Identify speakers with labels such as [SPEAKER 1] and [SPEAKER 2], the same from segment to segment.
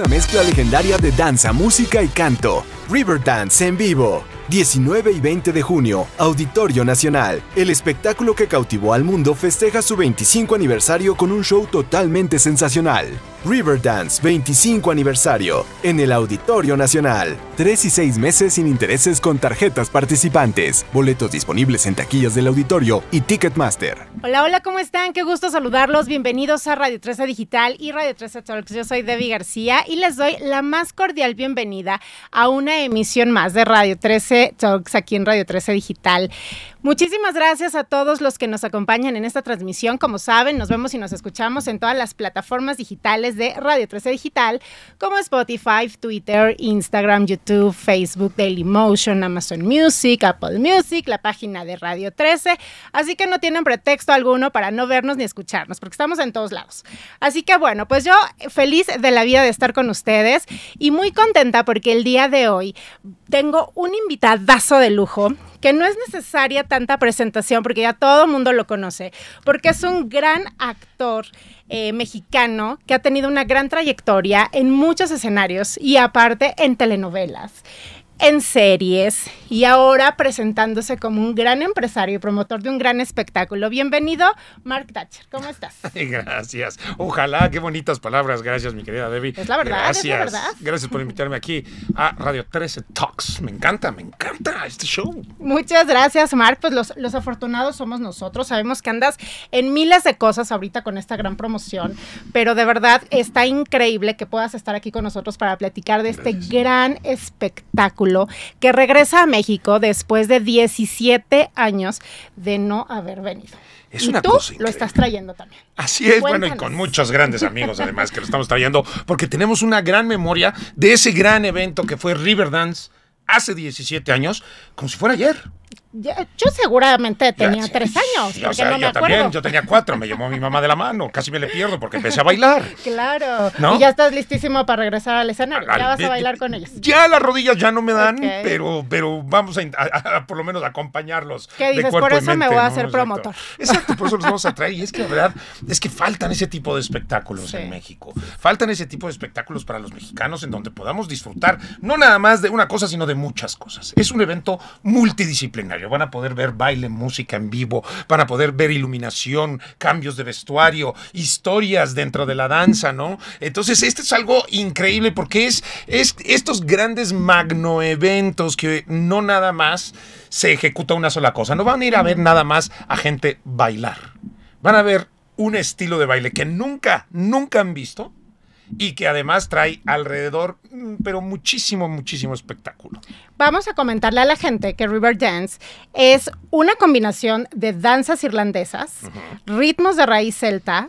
[SPEAKER 1] una mezcla legendaria de danza, música y canto. Riverdance en vivo. 19 y 20 de junio, Auditorio Nacional. El espectáculo que cautivó al mundo festeja su 25 aniversario con un show totalmente sensacional. Riverdance 25 aniversario en el Auditorio Nacional. 3 y 6 meses sin intereses con tarjetas participantes. Boletos disponibles en taquillas del auditorio y Ticketmaster.
[SPEAKER 2] Hola, hola, ¿cómo están? Qué gusto saludarlos. Bienvenidos a Radio 13 Digital y Radio 13 Talks. Yo soy Debbie García y les doy la más cordial bienvenida a una emisión más de Radio 13 Talks aquí en Radio 13 Digital. Muchísimas gracias a todos los que nos acompañan en esta transmisión. Como saben, nos vemos y nos escuchamos en todas las plataformas digitales de Radio 13 Digital, como Spotify, Twitter, Instagram, YouTube, Facebook, Dailymotion, Amazon Music, Apple Music, la página de Radio 13. Así que no tienen pretexto alguno para no vernos ni escucharnos, porque estamos en todos lados. Así que bueno, pues yo feliz de la vida de estar con ustedes y muy contenta porque el día de hoy tengo un invitadazo de lujo que no es necesaria tanta presentación porque ya todo el mundo lo conoce, porque es un gran actor eh, mexicano que ha tenido una gran trayectoria en muchos escenarios y aparte en telenovelas en series y ahora presentándose como un gran empresario y promotor de un gran espectáculo. Bienvenido, Mark Thatcher. ¿Cómo estás?
[SPEAKER 3] Gracias. Ojalá, qué bonitas palabras. Gracias, mi querida Debbie.
[SPEAKER 2] Es la verdad,
[SPEAKER 3] Gracias.
[SPEAKER 2] es la verdad.
[SPEAKER 3] Gracias por invitarme aquí a Radio 13 Talks. Me encanta, me encanta este show.
[SPEAKER 2] Muchas gracias, Mark. Pues los, los afortunados somos nosotros. Sabemos que andas en miles de cosas ahorita con esta gran promoción, pero de verdad está increíble que puedas estar aquí con nosotros para platicar de este gran espectáculo que regresa a México después de 17 años de no haber venido.
[SPEAKER 3] Es
[SPEAKER 2] y
[SPEAKER 3] una
[SPEAKER 2] tú
[SPEAKER 3] cosa
[SPEAKER 2] lo estás trayendo también.
[SPEAKER 3] Así es, bueno, y con muchos grandes amigos además que lo estamos trayendo, porque tenemos una gran memoria de ese gran evento que fue Riverdance hace 17 años, como si fuera ayer.
[SPEAKER 2] Yo seguramente tenía tres años,
[SPEAKER 3] sí,
[SPEAKER 2] porque
[SPEAKER 3] o sea,
[SPEAKER 2] no me
[SPEAKER 3] yo
[SPEAKER 2] acuerdo.
[SPEAKER 3] también, yo tenía cuatro, me llamó mi mamá de la mano, casi me le pierdo porque empecé a bailar.
[SPEAKER 2] Claro.
[SPEAKER 3] ¿No?
[SPEAKER 2] Y ya estás listísimo para regresar al escenario. Ya vas a bailar con ellos.
[SPEAKER 3] Ya las rodillas ya no me dan, pero, pero vamos a, in- a- a- por lo menos acompañarlos.
[SPEAKER 2] ¿Qué dices? Por eso me voy a
[SPEAKER 3] ¿no?
[SPEAKER 2] hacer promotor.
[SPEAKER 3] Exacto, por eso los vamos a traer. Y es que la verdad es que faltan ese tipo de espectáculos
[SPEAKER 2] Sí.
[SPEAKER 3] en México. Faltan ese tipo de espectáculos para los mexicanos en donde podamos disfrutar no nada más de una cosa, sino de muchas cosas. Es un evento multidisciplinario. Van a poder ver baile, música en vivo, van a poder ver iluminación, cambios de vestuario, historias dentro de la danza, ¿no? Entonces, este es algo increíble porque es, es estos grandes magnoeventos que no nada más se ejecuta una sola cosa. No van a ir a ver nada más a gente bailar. Van a ver un estilo de baile que nunca, nunca han visto y que además trae alrededor, mm, pero muchísimo, muchísimo espectáculo.
[SPEAKER 2] Vamos a comentarle a la gente que Riverdance es una combinación de danzas irlandesas, ritmos de raíz celta,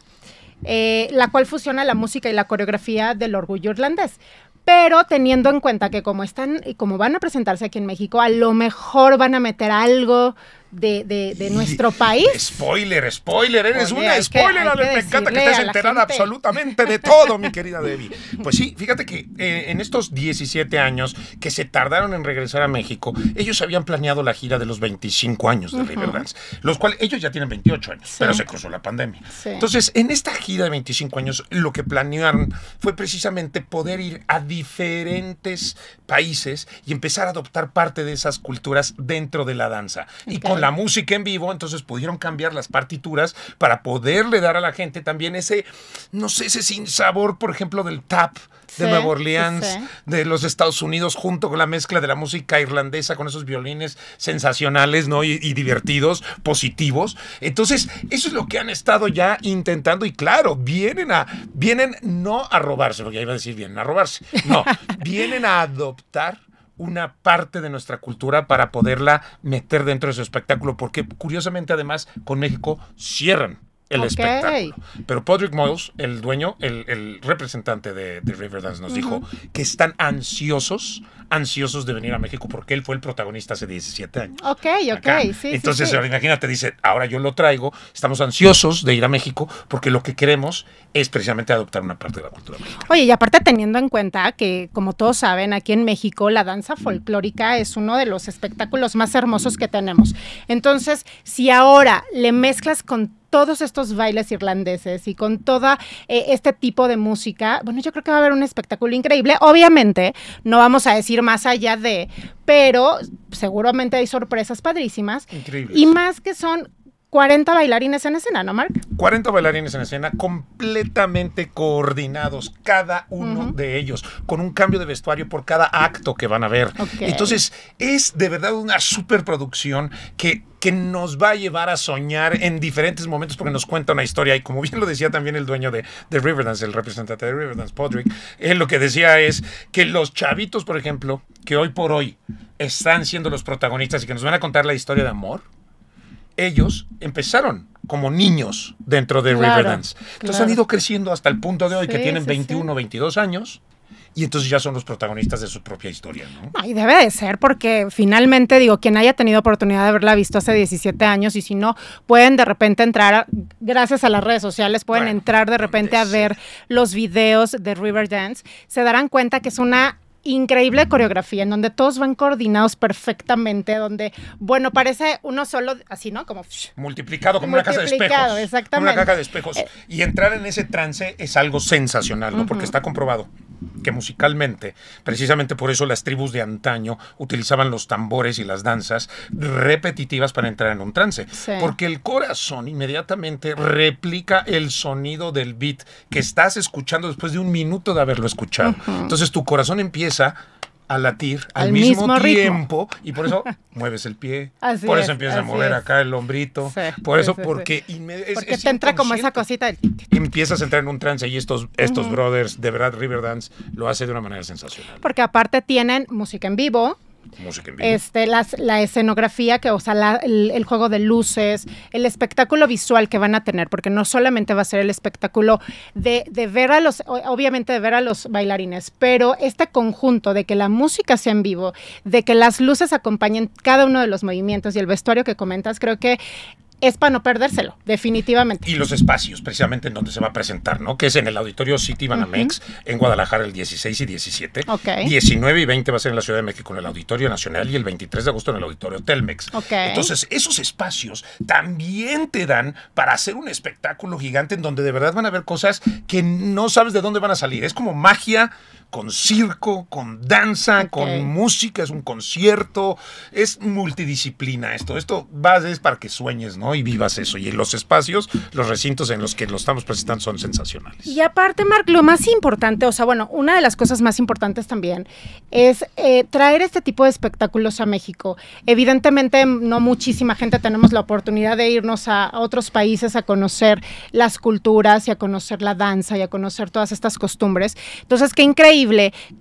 [SPEAKER 2] eh, la cual fusiona la música y la coreografía del orgullo irlandés. Pero teniendo en cuenta que como están y como van a presentarse aquí en México, a lo mejor van a meter algo de, de- de nuestro país.
[SPEAKER 3] Spoiler, spoiler, eres
[SPEAKER 2] Oye,
[SPEAKER 3] una
[SPEAKER 2] que-
[SPEAKER 3] spoiler.
[SPEAKER 2] que
[SPEAKER 3] me encanta que estés enterada absolutamente de todo, mi querida Debbie. Pues sí, fíjate que eh, en estos 17 años que se tardaron en regresar a México, ellos habían planeado la gira de los 25 años de Riverdance, los cuales ellos ya tienen 28 años,
[SPEAKER 2] Sí.
[SPEAKER 3] pero se cruzó la pandemia.
[SPEAKER 2] Sí.
[SPEAKER 3] Entonces, en esta gira de 25 años, lo que planearon fue precisamente poder ir a diferentes países y empezar a adoptar parte de esas culturas dentro de la danza. Y con la música en vivo, entonces pudieron cambiar las partituras para poderle dar a la gente también ese, no sé, ese sin sabor, por ejemplo, del tap de
[SPEAKER 2] Sí,
[SPEAKER 3] Nueva Orleans,
[SPEAKER 2] sí.
[SPEAKER 3] de los Estados Unidos, junto con la mezcla de la música irlandesa, con esos violines sensacionales, ¿no? Y, y divertidos, positivos. Entonces, eso es lo que han estado ya intentando. Y claro, vienen a, vienen no a robarse, porque ya iba a decir vienen a robarse. No, vienen a adoptar una parte de nuestra cultura para poderla meter dentro de su espectáculo, porque curiosamente además con México cierran el espectáculo. Pero Podrick Moyles, el dueño, el, el representante de, de Riverdance, nos dijo que están ansiosos, ansiosos de venir a México porque él fue el protagonista hace 17 años.
[SPEAKER 2] Ok, ok,
[SPEAKER 3] acá.
[SPEAKER 2] sí, sí,
[SPEAKER 3] Entonces,
[SPEAKER 2] sí.
[SPEAKER 3] ahora imagínate, dice, ahora yo lo traigo, estamos ansiosos de ir a México porque lo que queremos es precisamente adoptar una parte de la cultura mexicana.
[SPEAKER 2] Oye, y aparte teniendo en cuenta que, como todos saben, aquí en México la danza folclórica es uno de los espectáculos más hermosos que tenemos. Entonces, si ahora le mezclas con todos estos bailes irlandeses y con todo este tipo de música, bueno, yo creo que va a haber un espectáculo increíble. Obviamente, no vamos a decir más allá de, pero seguramente hay sorpresas padrísimas.
[SPEAKER 3] Increíbles.
[SPEAKER 2] Y más que son 40 bailarines en escena, ¿no, Mark?
[SPEAKER 3] 40 bailarines en escena completamente coordinados, cada uno de ellos, con un cambio de vestuario por cada acto que van a ver. Entonces, es de verdad una superproducción que que nos va a llevar a soñar en diferentes momentos porque nos cuenta una historia y como bien lo decía también el dueño de, de Riverdance, el representante de Riverdance, Podrick, él lo que decía es que los chavitos, por ejemplo, que hoy por hoy están siendo los protagonistas y que nos van a contar la historia de amor, ellos empezaron como niños dentro de
[SPEAKER 2] Claro,
[SPEAKER 3] Riverdance. Entonces
[SPEAKER 2] claro.
[SPEAKER 3] han ido creciendo hasta el punto de hoy que tienen
[SPEAKER 2] sí,
[SPEAKER 3] 21 22 años y entonces ya son los protagonistas de su propia historia, ¿no?
[SPEAKER 2] No, y debe de ser porque finalmente, digo, quien haya tenido oportunidad de haberla visto hace 17 años y si no, pueden de repente entrar, a- gracias a las redes sociales, pueden
[SPEAKER 3] Bueno,
[SPEAKER 2] entrar de repente a ver los videos de Riverdance, se darán cuenta que es una increíble coreografía en donde todos van coordinados perfectamente, donde, bueno, parece uno solo, así, ¿no? Como...
[SPEAKER 3] Multiplicado como una casa de
[SPEAKER 2] Multiplicado,
[SPEAKER 3] espejos.
[SPEAKER 2] exactamente.
[SPEAKER 3] Como una caja de espejos.
[SPEAKER 2] Eh.
[SPEAKER 3] Y entrar en ese trance es algo sensacional, ¿no? Porque está comprobado que musicalmente, precisamente por eso las tribus de antaño utilizaban los tambores y las danzas repetitivas para entrar en un trance.
[SPEAKER 2] Sí.
[SPEAKER 3] Porque el corazón inmediatamente replica el sonido del beat que estás escuchando después de un minuto de haberlo escuchado. Entonces tu corazón empieza a latir al,
[SPEAKER 2] Al
[SPEAKER 3] mismo, tiempo y por eso mueves el pie,
[SPEAKER 2] Así
[SPEAKER 3] por
[SPEAKER 2] es,
[SPEAKER 3] eso empiezas a mover acá el hombrito,
[SPEAKER 2] Sí,
[SPEAKER 3] por eso
[SPEAKER 2] sí,
[SPEAKER 3] porque inme- es-
[SPEAKER 2] Porque
[SPEAKER 3] es
[SPEAKER 2] te entra como esa cosita del...
[SPEAKER 3] Empiezas a entrar en un trance y estos, estos brothers, de verdad, Riverdance lo hace de una manera sensacional.
[SPEAKER 2] Porque aparte tienen música en vivo,
[SPEAKER 3] Música en vivo.
[SPEAKER 2] este, la escenografía, que, o sea, el, juego de luces, el espectáculo visual que van a tener, porque no solamente va a ser el espectáculo de, ver a los, obviamente de ver a los bailarines, pero este conjunto de que la música sea en vivo, de que las luces acompañen cada uno de los movimientos y el vestuario que comentas, creo que es para no perdérselo, definitivamente.
[SPEAKER 3] y los espacios, precisamente en donde se va a presentar, ¿no? Que es en el Auditorio City Banamex, en Guadalajara, el 16 y 17.
[SPEAKER 2] Ok.
[SPEAKER 3] 19 y 20 va a ser en la Ciudad de México, en el Auditorio Nacional, y el 23 de agosto en el Auditorio Telmex.
[SPEAKER 2] Ok.
[SPEAKER 3] Entonces, esos espacios también te dan para hacer un espectáculo gigante en donde de verdad van a haber cosas que no sabes de dónde van a salir. Es como magia con circo, con danza, con música, es un concierto, es multidisciplina esto. Esto va es para que sueñes, ¿no? Y vivas eso. Y los espacios, los recintos en los que lo estamos presentando son sensacionales.
[SPEAKER 2] Y aparte, Marc, lo más importante, o sea, bueno, una de las cosas más importantes también es eh, traer este tipo de espectáculos a México. Evidentemente, no muchísima gente tenemos la oportunidad de irnos a, a otros países a conocer las culturas y a conocer la danza y a conocer todas estas costumbres. Entonces, qué increíble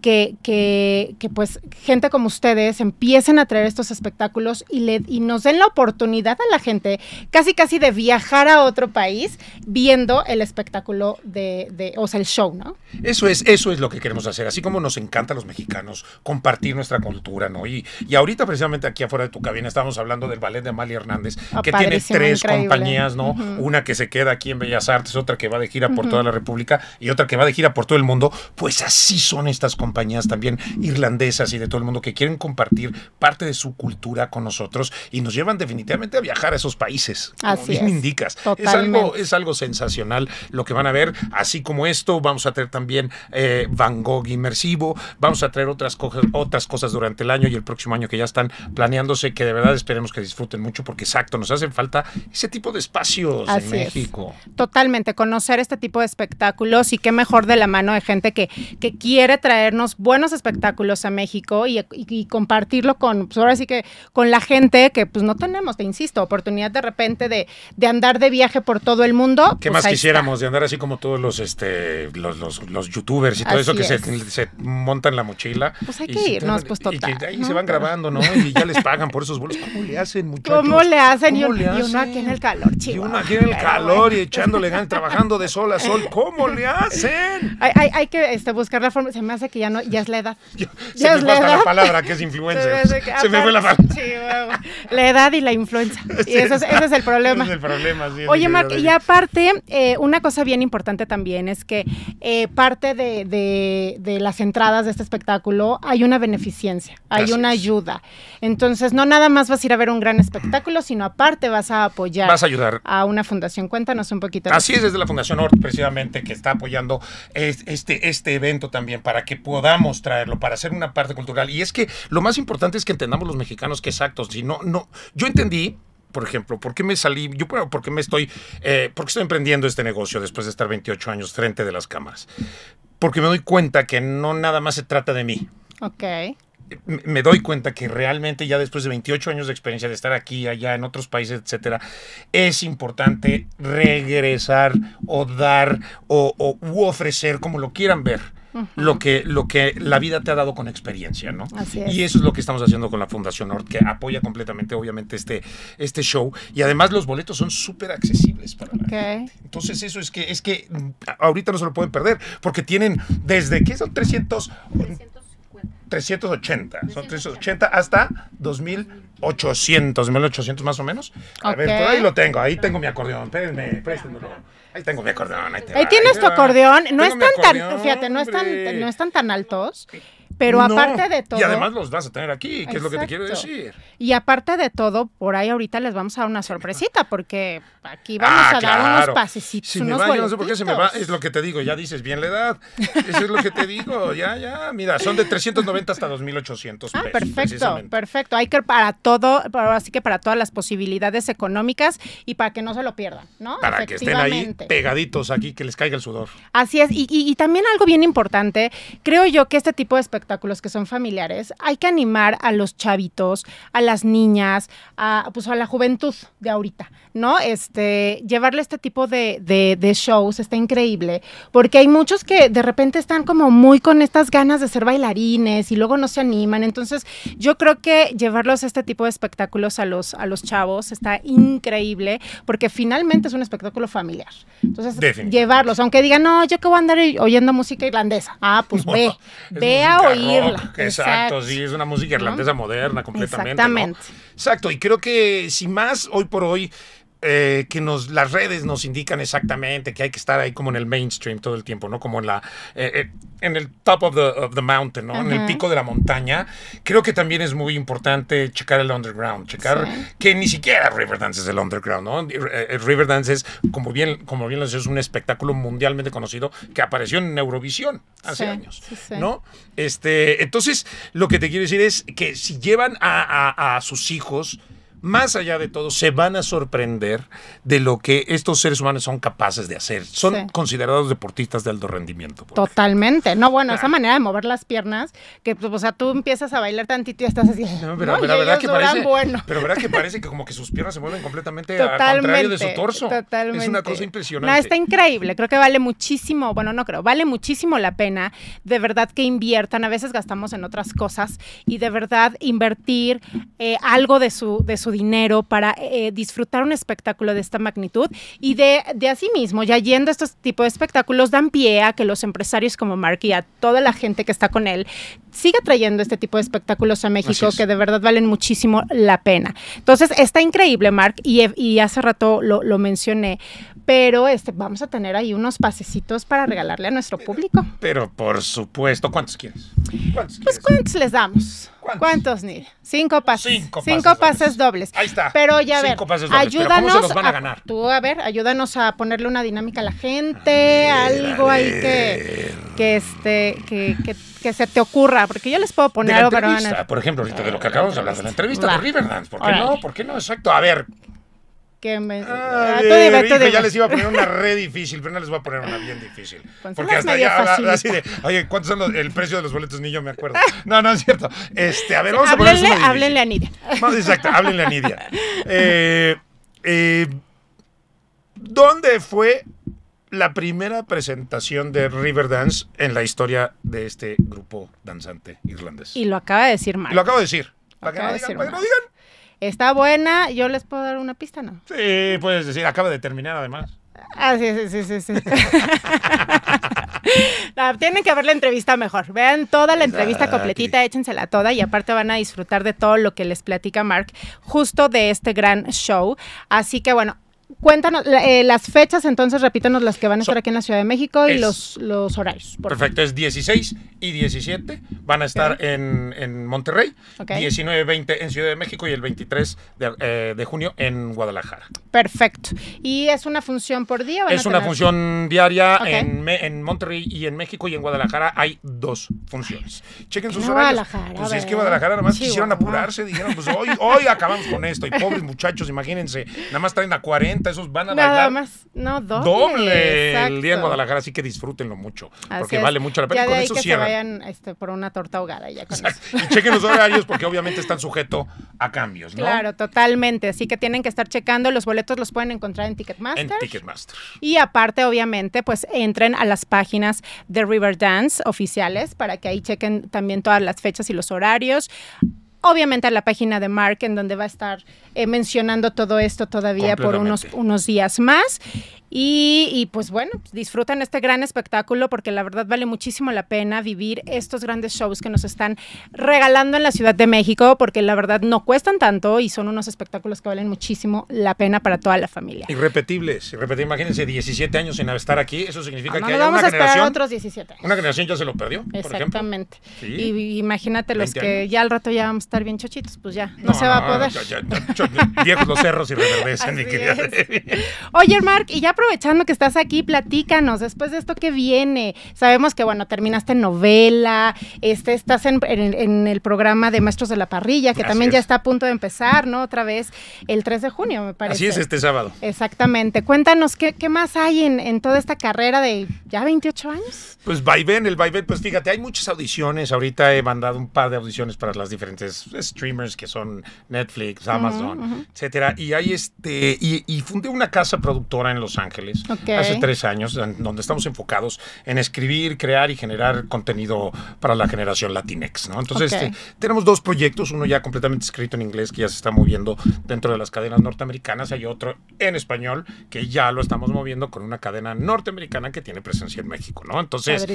[SPEAKER 2] que, que, que, pues gente como ustedes empiecen a traer estos espectáculos y, le, y nos den la oportunidad a la gente casi casi de viajar a otro país viendo el espectáculo de, de o sea, el show, ¿no?
[SPEAKER 3] Eso es, eso es lo que queremos hacer. Así como nos encanta a los mexicanos compartir nuestra cultura, ¿no? Y, y ahorita, precisamente aquí afuera de tu cabina, estábamos hablando del ballet de Amalia Hernández,
[SPEAKER 2] Ah,
[SPEAKER 3] que tiene tres
[SPEAKER 2] increíble.
[SPEAKER 3] compañías, ¿no? Una que se queda aquí en Bellas Artes, otra que va de gira por toda la República y otra que va de gira por todo el mundo. Pues así son estas compañías también irlandesas y de todo el mundo que quieren compartir parte de su cultura con nosotros y nos llevan definitivamente a viajar a esos países. Como
[SPEAKER 2] Así es.
[SPEAKER 3] indicas. Es algo, es algo sensacional lo que van a ver. Así como esto, vamos a tener también eh, Van Gogh inmersivo. Vamos a traer otras, cosas otras cosas durante el año y el próximo año que ya están planeándose, que de verdad esperemos que disfruten mucho, porque exacto, nos hacen falta ese tipo de espacios
[SPEAKER 2] Así
[SPEAKER 3] en
[SPEAKER 2] es.
[SPEAKER 3] México.
[SPEAKER 2] Totalmente, conocer este tipo de espectáculos y qué mejor de la mano de gente que, que quiere traernos buenos espectáculos a México y, y- y compartirlo con, pues ahora sí que con la gente que pues no tenemos, te insisto, oportunidad de repente de, de andar de viaje por todo el mundo.
[SPEAKER 3] ¿Qué
[SPEAKER 2] pues
[SPEAKER 3] más quisiéramos de andar así como todos los este los, los, los youtubers y todo eso que se,
[SPEAKER 2] es.
[SPEAKER 3] se montan la mochila?
[SPEAKER 2] Pues hay
[SPEAKER 3] y
[SPEAKER 2] que irnos, pues,
[SPEAKER 3] Y que
[SPEAKER 2] total,
[SPEAKER 3] ahí
[SPEAKER 2] ¿no?
[SPEAKER 3] se van grabando, ¿no? Y ya les pagan por esos vuelos. ¿Cómo le hacen, muchachos?
[SPEAKER 2] ¿Cómo le hacen? Y,
[SPEAKER 3] ¿Cómo
[SPEAKER 2] un-
[SPEAKER 3] le
[SPEAKER 2] y uno aquí en el calor,
[SPEAKER 3] Y
[SPEAKER 2] chico.
[SPEAKER 3] uno aquí en el calor y echándole ganas, trabajando de sol a sol. ¿Cómo le hacen?
[SPEAKER 2] Hay, hay- hay que este, buscar la forma, se me hace que ya no, ya es la edad.
[SPEAKER 3] Yo-
[SPEAKER 2] Ya
[SPEAKER 3] se
[SPEAKER 2] es
[SPEAKER 3] me
[SPEAKER 2] la edad.
[SPEAKER 3] la palabra que es
[SPEAKER 2] Se
[SPEAKER 3] influencer.
[SPEAKER 2] me hace que-
[SPEAKER 3] Se me fue la
[SPEAKER 2] aparte-
[SPEAKER 3] palabra.
[SPEAKER 2] sí, huevo. La edad y la influenza. Y
[SPEAKER 3] Sí,
[SPEAKER 2] eso es, eso es Ese es el problema.
[SPEAKER 3] Ese es el problema, sí,
[SPEAKER 2] Oye, Marc, y aparte, eh, una cosa bien importante también es que eh, parte de, de- de las entradas de este espectáculo hay una beneficencia, hay una ayuda. Entonces, no nada más vas a ir a ver un gran espectáculo, sino aparte vas a apoyar
[SPEAKER 3] Vas a ayudar.
[SPEAKER 2] a una fundación. Cuéntanos un poquito. de
[SPEAKER 3] Así es, desde la Fundación Ort, precisamente, que está apoyando es- este, este evento también para que podamos traerlo, para hacer una parte cultural. Y es que lo más importante es que entendamos los mexicanos que exactos. Si no, no, yo entendí. Por ejemplo, ¿por qué me salí? Yo, bueno, ¿por qué me estoy, eh, por qué estoy emprendiendo este negocio después de estar 28 años frente de las cámaras? Porque me doy cuenta que no nada más se trata de mí.
[SPEAKER 2] Ok.
[SPEAKER 3] me me doy cuenta que realmente ya después de 28 años de experiencia de estar aquí, allá, en otros países, etcétera, es importante regresar o dar o, o- u ofrecer, como lo quieran ver, lo, que, lo que la vida te ha dado con experiencia, ¿no?
[SPEAKER 2] Así es.
[SPEAKER 3] Y eso es lo que estamos haciendo con la Fundación Nord, que apoya completamente, obviamente, este, este show. Y además los boletos son súper accesibles para la
[SPEAKER 2] Ok.
[SPEAKER 3] gente. Entonces eso es que, es que mm, ahorita no se lo pueden perder, porque tienen desde, ¿qué son 300? 380, son 380 hasta 2800, 1800 más o menos. A ver, por ahí lo tengo, ahí tengo mi acordeón, espérenme, préstemelo. Ahí tengo mi acordeón, ahí, te
[SPEAKER 2] Ahí
[SPEAKER 3] va,
[SPEAKER 2] tienes tu
[SPEAKER 3] va.
[SPEAKER 2] acordeón. No están tan, fíjate, no están, no están tan altos, pero
[SPEAKER 3] No,
[SPEAKER 2] aparte de todo.
[SPEAKER 3] Y además los vas a tener aquí, que es lo que te quiero decir.
[SPEAKER 2] Y aparte de todo, por ahí ahorita les vamos a dar una sorpresita, porque aquí vamos
[SPEAKER 3] Ah,
[SPEAKER 2] a dar unos pasecitos,
[SPEAKER 3] Si me
[SPEAKER 2] unos
[SPEAKER 3] va, yo no sé por qué se me va. Es lo que te digo, ya dices bien la edad. Eso es lo que te digo, ya, ya. Mira, son de 390 hasta 2800
[SPEAKER 2] Ah,
[SPEAKER 3] pesos.
[SPEAKER 2] perfecto, perfecto. Hay que para todo, para- así que para todas las posibilidades económicas y para que no se lo pierdan, ¿no?
[SPEAKER 3] Para que estén ahí pegaditos aquí, que les caiga el sudor.
[SPEAKER 2] Así es, y, y- y también algo bien importante, creo yo que este tipo de espectáculos que son familiares, hay que animar a los chavitos, a las niñas, a, pues a la juventud de ahorita, ¿no? Este, llevarle este tipo de, de- de shows está increíble, porque hay muchos que de repente están como muy con estas ganas de ser bailarines y luego no se animan, entonces yo creo que llevarlos a este tipo de espectáculos a los, a los chavos está increíble, porque finalmente es un espectáculo familiar. Entonces, llevarlos, aunque digan, no, yo que voy a andar oyendo música irlandesa. Ah, pues ve,
[SPEAKER 3] Es
[SPEAKER 2] ve a
[SPEAKER 3] música
[SPEAKER 2] oírla.
[SPEAKER 3] rock, Exacto, sí, es una música irlandesa moderna completamente. ¿no?
[SPEAKER 2] Exactamente.
[SPEAKER 3] Exacto, y creo que si más hoy por hoy eh, que nos las redes nos indican exactamente que hay que estar ahí como en el mainstream todo el tiempo, ¿no? Como en la eh, eh, en el top of the, of the mountain, ¿no? En el pico de la montaña. Creo que también es muy importante checar el underground, checar
[SPEAKER 2] Sí.
[SPEAKER 3] que ni siquiera Riverdance es el underground, ¿no? Riverdance es, como bien, como bien lo decía, es un espectáculo mundialmente conocido que apareció en Eurovisión hace
[SPEAKER 2] Sí,
[SPEAKER 3] años,
[SPEAKER 2] sí.
[SPEAKER 3] ¿no? Este, entonces, lo que te quiero decir es que si llevan a, a- a sus hijos, más allá de todo, se van a sorprender de lo que estos seres humanos son capaces de hacer. Son
[SPEAKER 2] Sí.
[SPEAKER 3] considerados deportistas de alto rendimiento.
[SPEAKER 2] Totalmente. No, bueno, esa manera de mover las piernas, que pues, o sea, tú empiezas a bailar tantito y estás así.
[SPEAKER 3] No, pero,
[SPEAKER 2] ¿no?
[SPEAKER 3] pero verdad que parece,
[SPEAKER 2] bueno.
[SPEAKER 3] pero verdad que parece que como que sus piernas se mueven completamente al
[SPEAKER 2] Totalmente.
[SPEAKER 3] contrario de su torso.
[SPEAKER 2] Totalmente.
[SPEAKER 3] Es una cosa impresionante.
[SPEAKER 2] No, está increíble. Creo que vale muchísimo, bueno, no creo, vale muchísimo la pena de verdad que inviertan. A veces gastamos en otras cosas y de verdad invertir eh, algo de su, de su dinero para eh, disfrutar un espectáculo de esta magnitud y de, de asimismo, ya yendo a estos tipos de espectáculos, dan pie a que los empresarios como Mark y a toda la gente que está con él siga trayendo este tipo de espectáculos a México
[SPEAKER 3] es.
[SPEAKER 2] que de verdad valen muchísimo la pena. Entonces, está increíble, Mark, y, y hace rato lo, lo mencioné, pero este, vamos a tener ahí unos pasecitos para regalarle a nuestro público.
[SPEAKER 3] Pero por supuesto, ¿cuántos quieres? ¿Cuántos
[SPEAKER 2] Pues,
[SPEAKER 3] quieres?
[SPEAKER 2] ¿cuántos les damos?
[SPEAKER 3] ¿Cuántos?
[SPEAKER 2] ¿Cuántos, Nid? Cinco pases.
[SPEAKER 3] Cinco
[SPEAKER 2] Cinco
[SPEAKER 3] pases
[SPEAKER 2] pases dobles.
[SPEAKER 3] Ahí está.
[SPEAKER 2] Pero ya ver,
[SPEAKER 3] Cinco pases dobles. Pero ¿cómo
[SPEAKER 2] ayúdanos.
[SPEAKER 3] se los van a ganar?
[SPEAKER 2] Tú, a ver, ayúdanos a ponerle una dinámica a la gente, algo ahí que, que, este, que, que, que se te ocurra, porque yo les puedo
[SPEAKER 3] De
[SPEAKER 2] poner
[SPEAKER 3] la
[SPEAKER 2] algo, pero
[SPEAKER 3] por ejemplo, ahorita de lo que acabamos de hablar de la entrevista de Riverdance. ¿Por qué no? ¿Por qué no? Exacto. A ver.
[SPEAKER 2] Que me...
[SPEAKER 3] A
[SPEAKER 2] Ah, tú dime, tú dime.
[SPEAKER 3] ya les iba a poner una re difícil, pero no les voy a poner una bien difícil. Porque hasta ya, así de, oye, ¿cuántos son los- el precio de los boletos? Ni yo me acuerdo. No, no es cierto. Este, a ver, vamos a
[SPEAKER 2] Háblenle,
[SPEAKER 3] una difícil.
[SPEAKER 2] háblenle a Nidia.
[SPEAKER 3] Vamos, exacto, háblenle a Nidia. Eh, eh, ¿Dónde fue la primera presentación de Riverdance en la historia de este grupo danzante irlandés?
[SPEAKER 2] Y lo acaba de decir Mark.
[SPEAKER 3] lo acabo de decir. Para que no digan, para que no digan.
[SPEAKER 2] Está buena, yo les puedo dar una pista, ¿no?
[SPEAKER 3] Sí, puedes decir, acaba de terminar además.
[SPEAKER 2] Ah, sí, sí, sí, sí. sí. No, tienen que ver la entrevista mejor. Vean toda la entrevista
[SPEAKER 3] Exacto.
[SPEAKER 2] completita, échensela toda y aparte van a disfrutar de todo lo que les platica Mark justo de este gran show. Así que bueno. Cuéntanos eh, las fechas, entonces repítanos las que van a estar
[SPEAKER 3] So-
[SPEAKER 2] aquí en la Ciudad de México y los, los horarios.
[SPEAKER 3] Perfecto, es 16 y 17. Van a estar en, en Monterrey,
[SPEAKER 2] Ok.
[SPEAKER 3] 19 20 en Ciudad de México y el 23 de, eh, de junio en Guadalajara.
[SPEAKER 2] Perfecto. ¿Y es una función por día? van a
[SPEAKER 3] Es una
[SPEAKER 2] tener-
[SPEAKER 3] función diaria
[SPEAKER 2] Ok.
[SPEAKER 3] en, Me- en Monterrey y en México y en Guadalajara hay dos funciones. Chequen sus
[SPEAKER 2] En
[SPEAKER 3] horarios.
[SPEAKER 2] Guadalajara,
[SPEAKER 3] Pues
[SPEAKER 2] a
[SPEAKER 3] es que. Guadalajara nada más quisieron apurarse, dijeron, pues hoy, hoy acabamos con esto. Y pobres muchachos, imagínense, nada más traen a 40, esos van a
[SPEAKER 2] Nada
[SPEAKER 3] bailar
[SPEAKER 2] más. No, doble.
[SPEAKER 3] doble el día en. Guadalajara, así que disfrútenlo mucho,
[SPEAKER 2] Así
[SPEAKER 3] porque
[SPEAKER 2] es.
[SPEAKER 3] vale mucho la pena.
[SPEAKER 2] Ya de
[SPEAKER 3] con
[SPEAKER 2] ahí
[SPEAKER 3] eso
[SPEAKER 2] que se
[SPEAKER 3] cierran.
[SPEAKER 2] vayan este, por una torta ahogada ya con eso.
[SPEAKER 3] Exacto. Y chequen los horarios porque obviamente están sujetos a cambios, ¿no?
[SPEAKER 2] Claro, totalmente. Así que tienen que estar checando. Los boletos los pueden encontrar en Ticketmaster.
[SPEAKER 3] En Ticketmaster.
[SPEAKER 2] Y aparte, obviamente, pues entren a las páginas de Riverdance oficiales para que ahí chequen también todas las fechas y los horarios. Obviamente a la página de Mark, en donde va a estar eh, mencionando todo esto todavía por unos, unos días más. Y, y, pues bueno, disfrutan este gran espectáculo porque la verdad vale muchísimo la pena vivir estos grandes shows que nos están regalando en la Ciudad de México porque la verdad no cuestan tanto y son unos espectáculos que valen muchísimo la pena para toda la familia.
[SPEAKER 3] Irrepetibles, irrepetibles. Imagínense 17 años sin estar aquí, eso significa
[SPEAKER 2] Ah, no
[SPEAKER 3] que
[SPEAKER 2] nos
[SPEAKER 3] haya
[SPEAKER 2] vamos
[SPEAKER 3] una
[SPEAKER 2] a esperar
[SPEAKER 3] generación.
[SPEAKER 2] otros 17 años.
[SPEAKER 3] Una generación ya se lo perdió, por ejemplo.
[SPEAKER 2] Exactamente.
[SPEAKER 3] Sí.
[SPEAKER 2] Y, y imagínate los
[SPEAKER 3] 20
[SPEAKER 2] que
[SPEAKER 3] años.
[SPEAKER 2] ya al rato ya vamos a estar bien chochitos, pues ya, no, se va a poder.
[SPEAKER 3] ya- ya- viejos los cerros y reverdecen, mi querida.
[SPEAKER 2] Oye, Mark, y ya aprovechando que estás aquí, platícanos, después de esto que viene. Sabemos que, bueno, terminaste en novela, este, estás en, en- en el programa de Maestros de la Parrilla, que
[SPEAKER 3] Así
[SPEAKER 2] también ya
[SPEAKER 3] es.
[SPEAKER 2] está a punto de empezar, ¿no? Otra vez el 3 de junio, me parece.
[SPEAKER 3] Así es este sábado.
[SPEAKER 2] Exactamente. Cuéntanos, ¿qué, qué más hay en, en toda esta carrera de ya 28 años?
[SPEAKER 3] Pues vaivén, el vaivén, pues fíjate, hay muchas audiciones. Ahorita he mandado un par de audiciones para las diferentes streamers que son Netflix, Amazon, etcétera. Y hay este, y, y fundé una casa productora en Los Ángeles
[SPEAKER 2] Ok.
[SPEAKER 3] hace tres años, en- donde estamos enfocados en escribir, crear y generar contenido para la generación Latinex, ¿no? Entonces,
[SPEAKER 2] Ok.
[SPEAKER 3] este, tenemos dos proyectos, uno ya completamente escrito en inglés que ya se está moviendo dentro de las cadenas norteamericanas, hay otro en español que ya lo estamos moviendo con una cadena norteamericana que tiene presencia en México, ¿no? Entonces,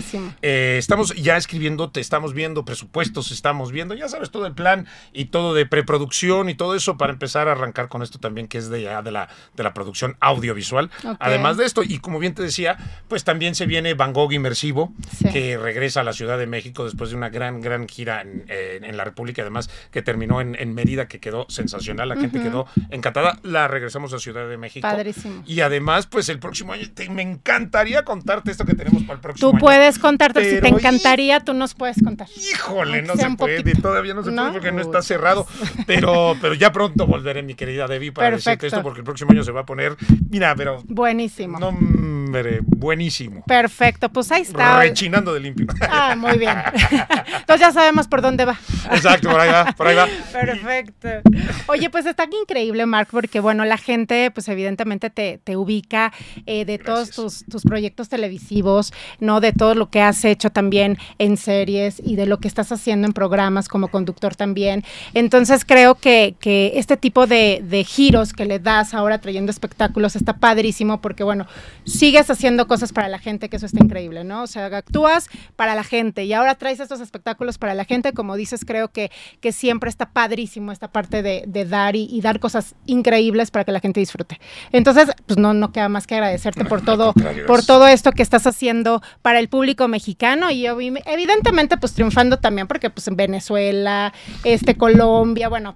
[SPEAKER 3] eh, estamos ya escribiendo, te estamos viendo presupuestos, estamos viendo, ya sabes, todo el plan y todo de preproducción y todo eso para empezar a arrancar con esto también que es de ya de la, de la producción audiovisual. Además de esto, y como bien te decía, pues también se viene Van Gogh Inmersivo,
[SPEAKER 2] Sí.
[SPEAKER 3] que regresa a la Ciudad de México después de una gran, gran gira en, en- en la República, además que terminó en, en Mérida, que quedó sensacional, la gente quedó encantada, la regresamos a Ciudad de México.
[SPEAKER 2] Padrísimo.
[SPEAKER 3] Y además, pues el próximo año, te- me encantaría contarte esto que tenemos para el próximo
[SPEAKER 2] Tú
[SPEAKER 3] año.
[SPEAKER 2] puedes contarte, si te encantaría, tú nos puedes contar.
[SPEAKER 3] Híjole, no se puede,
[SPEAKER 2] poquito.
[SPEAKER 3] todavía no se
[SPEAKER 2] ¿No?
[SPEAKER 3] puede porque no está cerrado, pero, pero ya pronto volveré, mi querida Debbie, para
[SPEAKER 2] Perfecto.
[SPEAKER 3] decirte esto, porque el próximo año se va a poner, mira, pero,
[SPEAKER 2] Buenísimo.
[SPEAKER 3] no, hombre, buenísimo.
[SPEAKER 2] Perfecto, pues ahí está.
[SPEAKER 3] Rechinando de limpio.
[SPEAKER 2] Ah, muy bien. Entonces ya sabemos por dónde va.
[SPEAKER 3] Exacto, por ahí va, por ahí va.
[SPEAKER 2] Perfecto. Oye, pues está increíble, Mark, porque bueno, la gente, pues evidentemente te, te ubica eh, de todos tus, tus proyectos televisivos, ¿no? De todo lo que has hecho también en series y de lo que estás haciendo en programas como conductor también. Entonces creo que, que este tipo de, de giros que le das ahora trayendo espectáculos está padrísimo porque, bueno, sigues haciendo cosas para la gente, que eso está increíble, ¿no? O sea, actúas para la gente y ahora traes estos espectáculos para la gente, como dices, creo que, que siempre está padrísimo esta parte de, de dar y, y dar cosas increíbles para que la gente disfrute. Entonces, pues no, no queda más que agradecerte por todo, por todo esto que estás haciendo para el público mexicano y evidentemente pues triunfando también porque pues en Venezuela, este Colombia, bueno,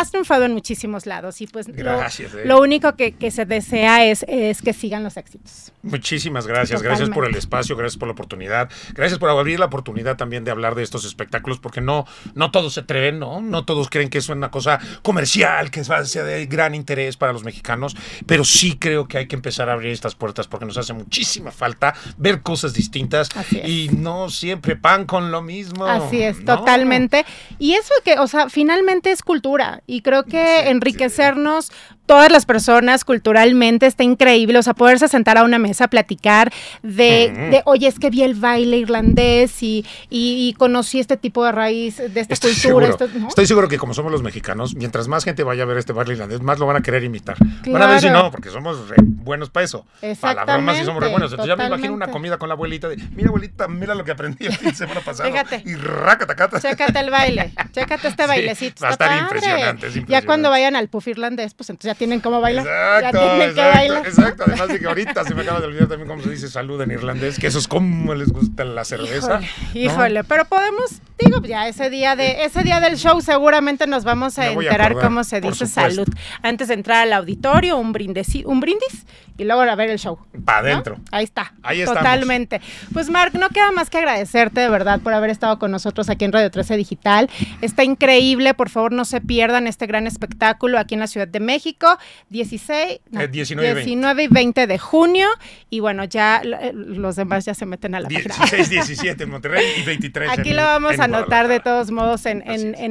[SPEAKER 2] has triunfado en muchísimos lados y pues lo-
[SPEAKER 3] eh.
[SPEAKER 2] lo, único que, que se desea es, es que sigan los éxitos.
[SPEAKER 3] Muchísimas gracias, gracias por el espacio, gracias por la oportunidad, gracias por abrir la oportunidad también de hablar de estos espectáculos, porque no, no todos se atreven, ¿no? No todos creen que es una cosa comercial, que sea de gran interés para los mexicanos, pero sí creo que hay que empezar a abrir estas puertas porque nos hace muchísima falta ver cosas distintas y no siempre pan con lo mismo.
[SPEAKER 2] Así es,
[SPEAKER 3] ¿no?
[SPEAKER 2] totalmente. Y eso que, o sea, finalmente es cultura y creo que enriquecernos todas las personas culturalmente, está increíble, o sea, poderse sentar a una mesa a platicar de, de oye, es que vi el baile irlandés y, y, conocí este tipo de raíz de esta
[SPEAKER 3] Estoy
[SPEAKER 2] cultura.
[SPEAKER 3] Seguro. Estoy seguro que como somos los mexicanos, mientras más gente vaya a ver este baile irlandés, más lo van a querer imitar. Van a
[SPEAKER 2] Claro.
[SPEAKER 3] ver si no, porque somos re buenos para eso. Para la broma sí somos re buenos. Entonces ya me imagino una comida con la abuelita de, mira abuelita, mira lo que aprendí el fin de semana pasado.
[SPEAKER 2] Fíjate.
[SPEAKER 3] Y racatacata.
[SPEAKER 2] Chécate el baile, chécate este
[SPEAKER 3] Sí,
[SPEAKER 2] bailecito.
[SPEAKER 3] va a estar impresionante, es
[SPEAKER 2] Ya
[SPEAKER 3] impresionante.
[SPEAKER 2] cuando vayan al puff irlandés, pues entonces ya tienen cómo bailar. ya
[SPEAKER 3] Exacto,
[SPEAKER 2] tienen que bailar.
[SPEAKER 3] exacto. Además de que ahorita se me acaba de olvidar también cómo se dice salud en irlandés, que eso es como les gusta la cerveza.
[SPEAKER 2] Híjole,
[SPEAKER 3] ¿no?
[SPEAKER 2] híjole, pero podemos, digo, ya ese día de ese día del show seguramente nos vamos a enterar
[SPEAKER 3] acordar,
[SPEAKER 2] cómo se dice salud. Antes de entrar al auditorio, un brindis, un brindis y luego a ver el show.
[SPEAKER 3] Pa'
[SPEAKER 2] ¿no?
[SPEAKER 3] adentro.
[SPEAKER 2] Ahí está.
[SPEAKER 3] Ahí estamos.
[SPEAKER 2] Totalmente. Pues Marc, no queda más que agradecerte de verdad por haber estado con nosotros aquí en Radio 13 Digital. Está increíble, por favor no se pierdan este gran espectáculo aquí en la Ciudad de México, 16, no,
[SPEAKER 3] Eh, 19 y 20.
[SPEAKER 2] 19 y 20 de junio y bueno, ya eh, los demás ya se meten a la página.
[SPEAKER 3] 16, 17 en Monterrey y 23
[SPEAKER 2] Aquí
[SPEAKER 3] en-
[SPEAKER 2] lo vamos a anotar de todos modos en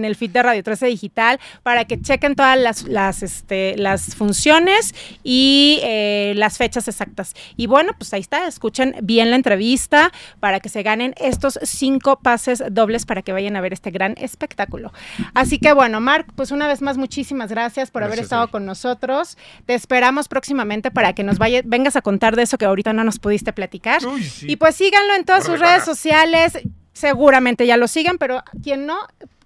[SPEAKER 2] el feed de Radio 13 Digital para que chequen todas las, las, este, las funciones y eh, las fechas exactas. Y bueno, pues ahí está, escuchen bien la entrevista para que se ganen estos cinco pases dobles para que vayan a ver este gran espectáculo. Así que bueno, Marc, pues una vez más muchísimas gracias por haber estado con nosotros. Te esperamos próximamente para que nos vaya, vengas a contar de eso que ahorita no nos pudiste platicar.
[SPEAKER 3] Uy, sí.
[SPEAKER 2] Y pues síganlo en todas sus redes sociales. Seguramente ya lo siguen, pero quien no,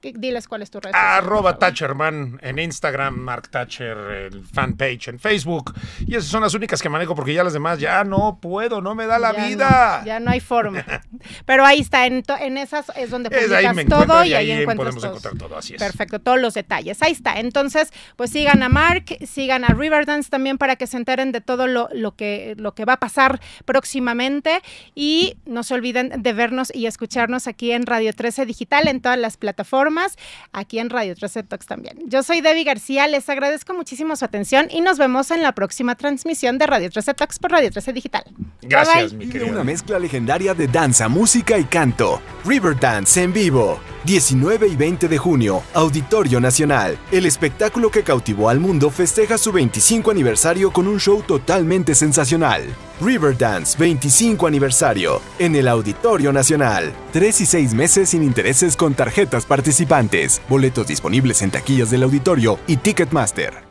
[SPEAKER 2] diles cuál es tu red
[SPEAKER 3] Arroba. Thatcherman en Instagram, Mark Thatcher, el fanpage en Facebook. Y esas son las únicas que manejo porque ya las demás ya no puedo, no me da la
[SPEAKER 2] Ya
[SPEAKER 3] vida.
[SPEAKER 2] No, ya no hay forma. Pero ahí está, en, en esas es donde
[SPEAKER 3] Es
[SPEAKER 2] publicas
[SPEAKER 3] ahí
[SPEAKER 2] todo y
[SPEAKER 3] y
[SPEAKER 2] ahí,
[SPEAKER 3] ahí
[SPEAKER 2] encuentras
[SPEAKER 3] podemos encontrar todo, así es.
[SPEAKER 2] Perfecto, todos los detalles. Ahí está. Entonces, pues sigan a Mark, sigan a Riverdance también para que se enteren de todo lo, lo que, lo que va a pasar próximamente. Y no se olviden de vernos y escucharnos aquí en Radio 13 Digital, en todas las plataformas, aquí en Radio 13 Talks también. Yo soy Debbie García, les agradezco muchísimo su atención y nos vemos en la próxima transmisión de Radio 13 Talks por Radio 13 Digital.
[SPEAKER 3] Gracias,
[SPEAKER 2] Bye, bye.
[SPEAKER 3] mi
[SPEAKER 1] Vive
[SPEAKER 3] querido.
[SPEAKER 1] una mezcla legendaria de danza, música y canto. Riverdance en vivo. 19 y 20 de junio, Auditorio Nacional. El espectáculo que cautivó al mundo festeja su 25 aniversario con un show totalmente sensacional. Riverdance 25 aniversario en el Auditorio Nacional. 3 y 6 meses sin intereses con tarjetas participantes. Boletos disponibles en taquillas del auditorio y Ticketmaster.